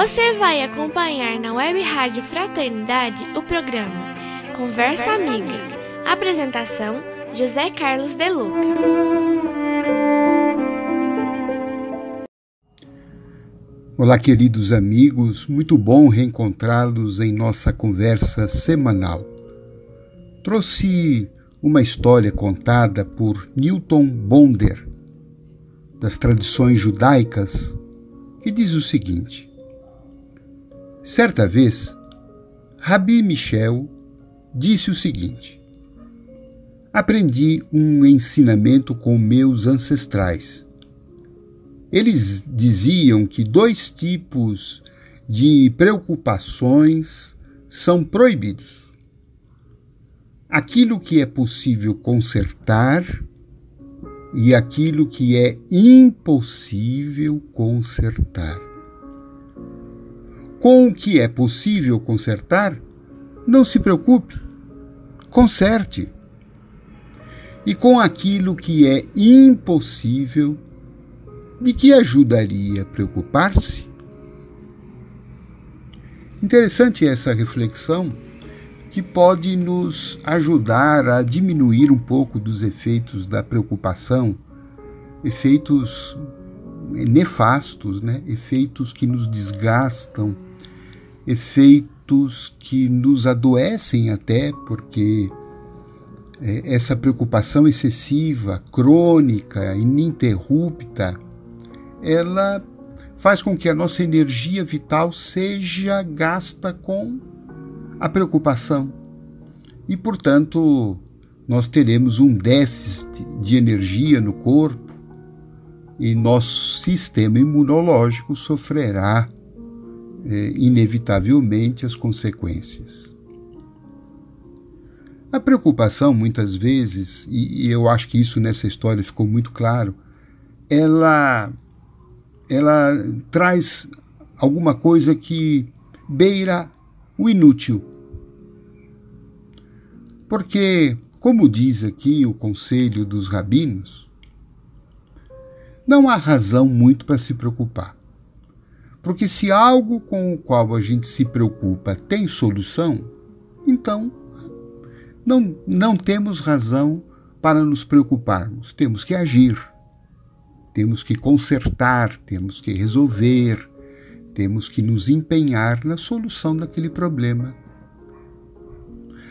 Você vai acompanhar na Web Rádio Fraternidade o programa Conversa, Conversa Amiga. Amiga. Apresentação: José Carlos De Luca. Olá, queridos amigos, muito bom reencontrá-los em nossa conversa semanal. Trouxe uma história contada por Newton Bonder, das tradições judaicas, que diz o seguinte: Certa vez, Rabi Michel disse o seguinte: Aprendi um ensinamento com meus ancestrais. Eles diziam que dois tipos de preocupações são proibidos: aquilo que é possível consertar e aquilo que é impossível consertar. Com o que é possível consertar, não se preocupe, conserte. E com aquilo que é impossível, de que ajudaria a preocupar-se? Interessante essa reflexão que pode nos ajudar a diminuir um pouco dos efeitos da preocupação, efeitos nefastos, né? efeitos que nos desgastam efeitos que nos adoecem até, porque é, essa preocupação excessiva, crônica, ininterrupta, ela faz com que a nossa energia vital seja gasta com a preocupação. E, portanto, nós teremos um déficit de energia no corpo e nosso sistema imunológico sofrerá é, inevitavelmente as consequências. A preocupação, muitas vezes, e, e eu acho que isso nessa história ficou muito claro, ela, ela traz alguma coisa que beira o inútil. Porque, como diz aqui o conselho dos rabinos, não há razão muito para se preocupar. Porque se algo com o qual a gente se preocupa tem solução, então não, não temos razão para nos preocuparmos. Temos que agir, temos que consertar, temos que resolver, temos que nos empenhar na solução daquele problema.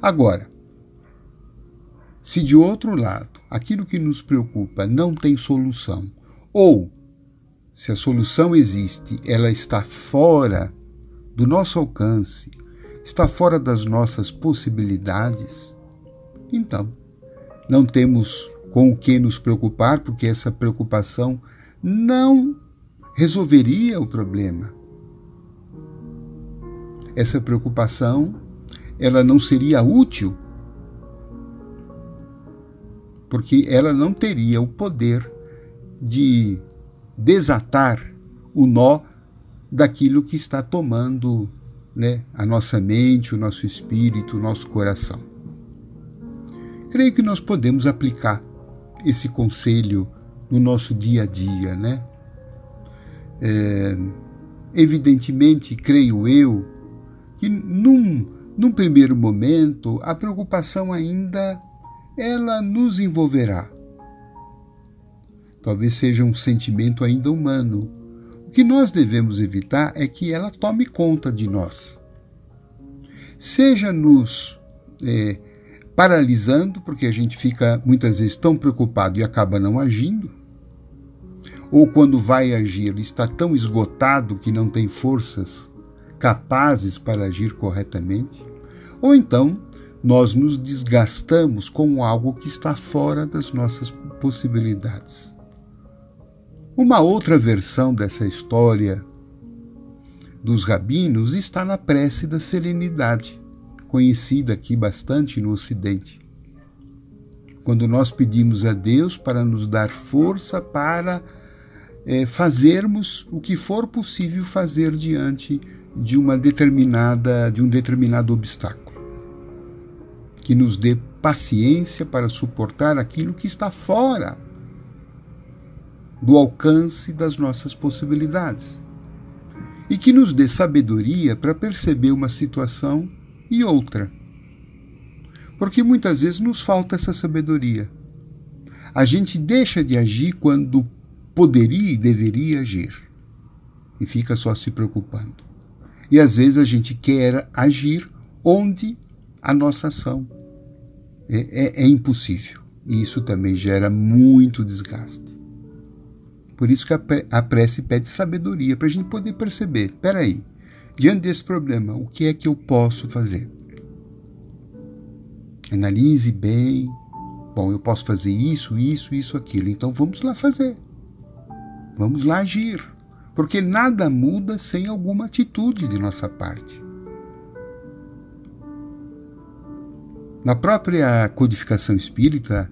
Agora, se de outro lado aquilo que nos preocupa não tem solução, ou se a solução existe, ela está fora do nosso alcance, está fora das nossas possibilidades, então não temos com o que nos preocupar, porque essa preocupação não resolveria o problema. Essa preocupação, ela não seria útil, porque ela não teria o poder de desatar o nó daquilo que está tomando né, a nossa mente, o nosso espírito, o nosso coração. Creio que nós podemos aplicar esse conselho no nosso dia a dia, né? É, evidentemente, creio eu, que num, num primeiro momento a preocupação ainda ela nos envolverá talvez seja um sentimento ainda humano. O que nós devemos evitar é que ela tome conta de nós. Seja nos é, paralisando, porque a gente fica muitas vezes tão preocupado e acaba não agindo, ou quando vai agir está tão esgotado que não tem forças capazes para agir corretamente, ou então nós nos desgastamos com algo que está fora das nossas possibilidades. Uma outra versão dessa história dos rabinos está na prece da serenidade, conhecida aqui bastante no Ocidente. Quando nós pedimos a Deus para nos dar força para é, fazermos o que for possível fazer diante de uma determinada de um determinado obstáculo que nos dê paciência para suportar aquilo que está fora do alcance das nossas possibilidades e que nos dê sabedoria para perceber uma situação e outra. Porque muitas vezes nos falta essa sabedoria. A gente deixa de agir quando poderia e deveria agir e fica só se preocupando. E às vezes a gente quer agir onde a nossa ação é, é, é impossível. E isso também gera muito desgaste. Por isso que a prece pede sabedoria, para a gente poder perceber: peraí, diante desse problema, o que é que eu posso fazer? Analise bem. Bom, eu posso fazer isso, isso, isso, aquilo. Então vamos lá fazer. Vamos lá agir. Porque nada muda sem alguma atitude de nossa parte. Na própria codificação espírita,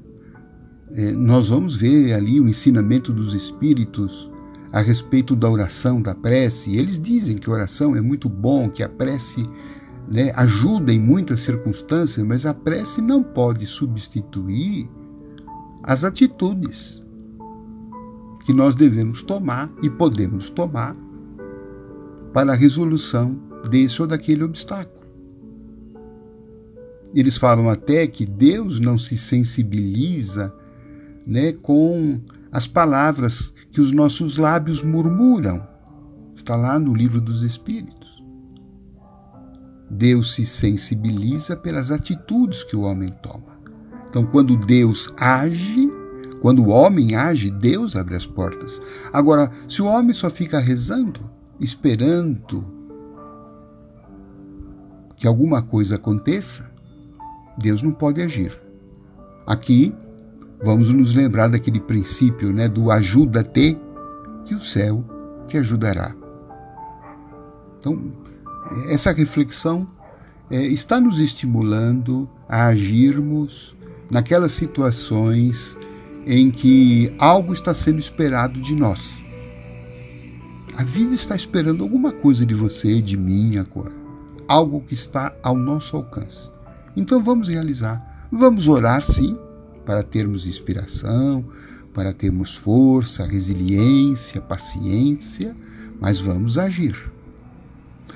nós vamos ver ali o ensinamento dos espíritos a respeito da oração, da prece. Eles dizem que a oração é muito bom, que a prece né, ajuda em muitas circunstâncias, mas a prece não pode substituir as atitudes que nós devemos tomar e podemos tomar para a resolução desse ou daquele obstáculo. Eles falam até que Deus não se sensibiliza né, com as palavras que os nossos lábios murmuram. Está lá no livro dos Espíritos. Deus se sensibiliza pelas atitudes que o homem toma. Então, quando Deus age, quando o homem age, Deus abre as portas. Agora, se o homem só fica rezando, esperando que alguma coisa aconteça, Deus não pode agir. Aqui, vamos nos lembrar daquele princípio né, do ajuda-te, que o céu te ajudará. Então, essa reflexão é, está nos estimulando a agirmos naquelas situações em que algo está sendo esperado de nós. A vida está esperando alguma coisa de você, de mim agora. Algo que está ao nosso alcance. Então vamos realizar. Vamos orar, sim, para termos inspiração, para termos força, resiliência, paciência, mas vamos agir.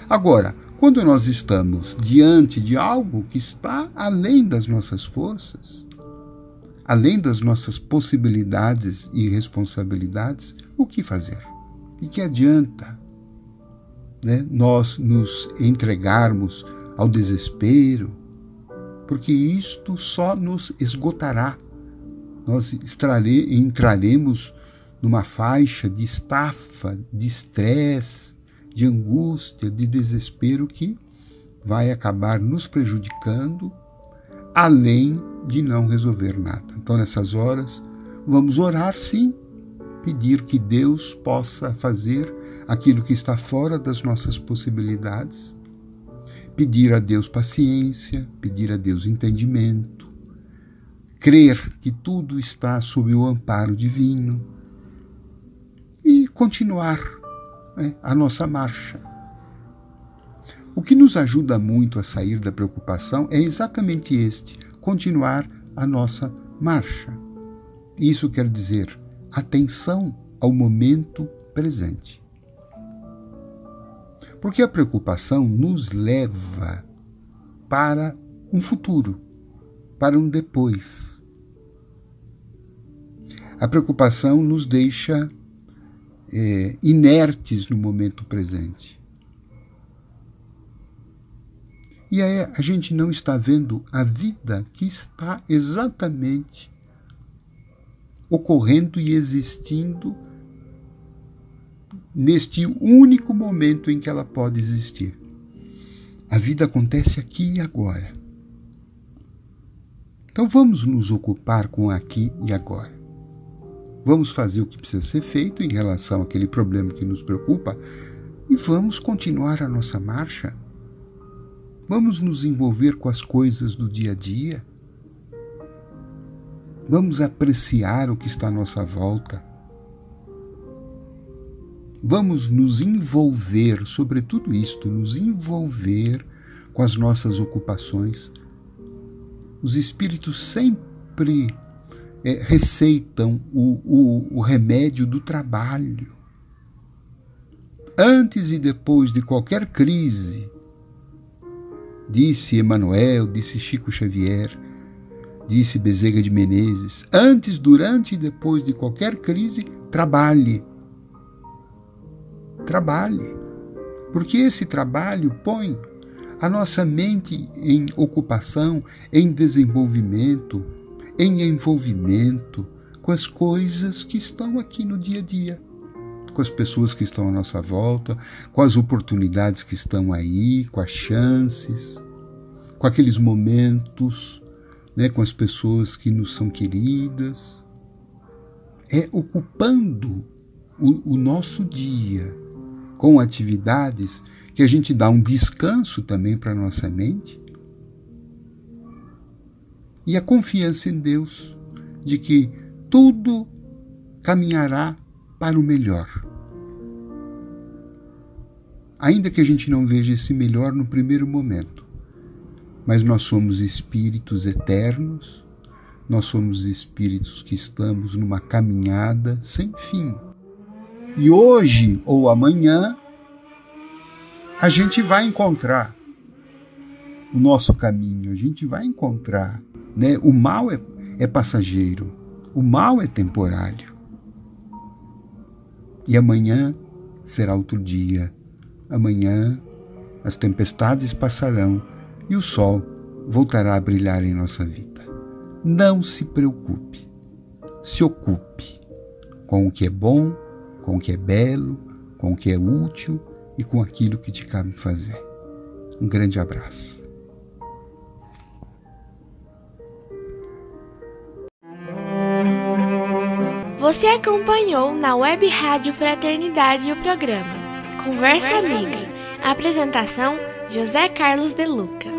Agora, quando nós estamos diante de algo que está além das nossas forças, além das nossas possibilidades e responsabilidades, o que fazer? E que adianta né, nós nos entregarmos ao desespero, porque isto só nos esgotará. Nós entraremos numa faixa de estafa, de estresse, de angústia, de desespero que vai acabar nos prejudicando, além de não resolver nada. Então, nessas horas, vamos orar sim, pedir que Deus possa fazer aquilo que está fora das nossas possibilidades pedir a Deus paciência, pedir a Deus entendimento, crer que tudo está sob o amparo divino e continuar né, a nossa marcha. O que nos ajuda muito a sair da preocupação é exatamente este: continuar a nossa marcha. Isso quer dizer atenção ao momento presente. Porque a preocupação nos leva para um futuro, para um depois. A preocupação nos deixa é, inertes no momento presente. E aí a gente não está vendo a vida que está exatamente ocorrendo e existindo neste único momento em que ela pode existir. A vida acontece aqui e agora. Então vamos nos ocupar com aqui e agora. vamos fazer o que precisa ser feito em relação àquele problema que nos preocupa e vamos continuar a nossa marcha. Vamos nos envolver com as coisas do dia a dia. Vamos apreciar o que está à nossa volta. Vamos nos envolver, sobre tudo isto, nos envolver com as nossas ocupações. Os espíritos sempre é, receitam o, o, o remédio do trabalho. Antes e depois de qualquer crise, disse Emanuel, disse Chico Xavier, disse Bezerra de Menezes, antes, durante e depois de qualquer crise, trabalhe. Trabalhe. Porque esse trabalho põe a nossa mente em ocupação, em desenvolvimento, em envolvimento com as coisas que estão aqui no dia a dia, com as pessoas que estão à nossa volta, com as oportunidades que estão aí, com as chances, com aqueles momentos, né, com as pessoas que nos são queridas. É ocupando o, o nosso dia com atividades que a gente dá um descanso também para a nossa mente e a confiança em Deus de que tudo caminhará para o melhor. Ainda que a gente não veja esse melhor no primeiro momento, mas nós somos espíritos eternos, nós somos espíritos que estamos numa caminhada sem fim. E hoje ou amanhã a gente vai encontrar o nosso caminho, a gente vai encontrar né? O mal é, é passageiro, o mal é temporário. E amanhã será outro dia. Amanhã as tempestades passarão e o sol voltará a brilhar em nossa vida. Não se preocupe, se ocupe com o que é bom, com o que é belo, com o que é útil e com aquilo que te cabe fazer. Um grande abraço. Você acompanhou na Web Rádio Fraternidade o programa Conversa, Conversa Amiga. Amiga. Apresentação: José Carlos De Luca.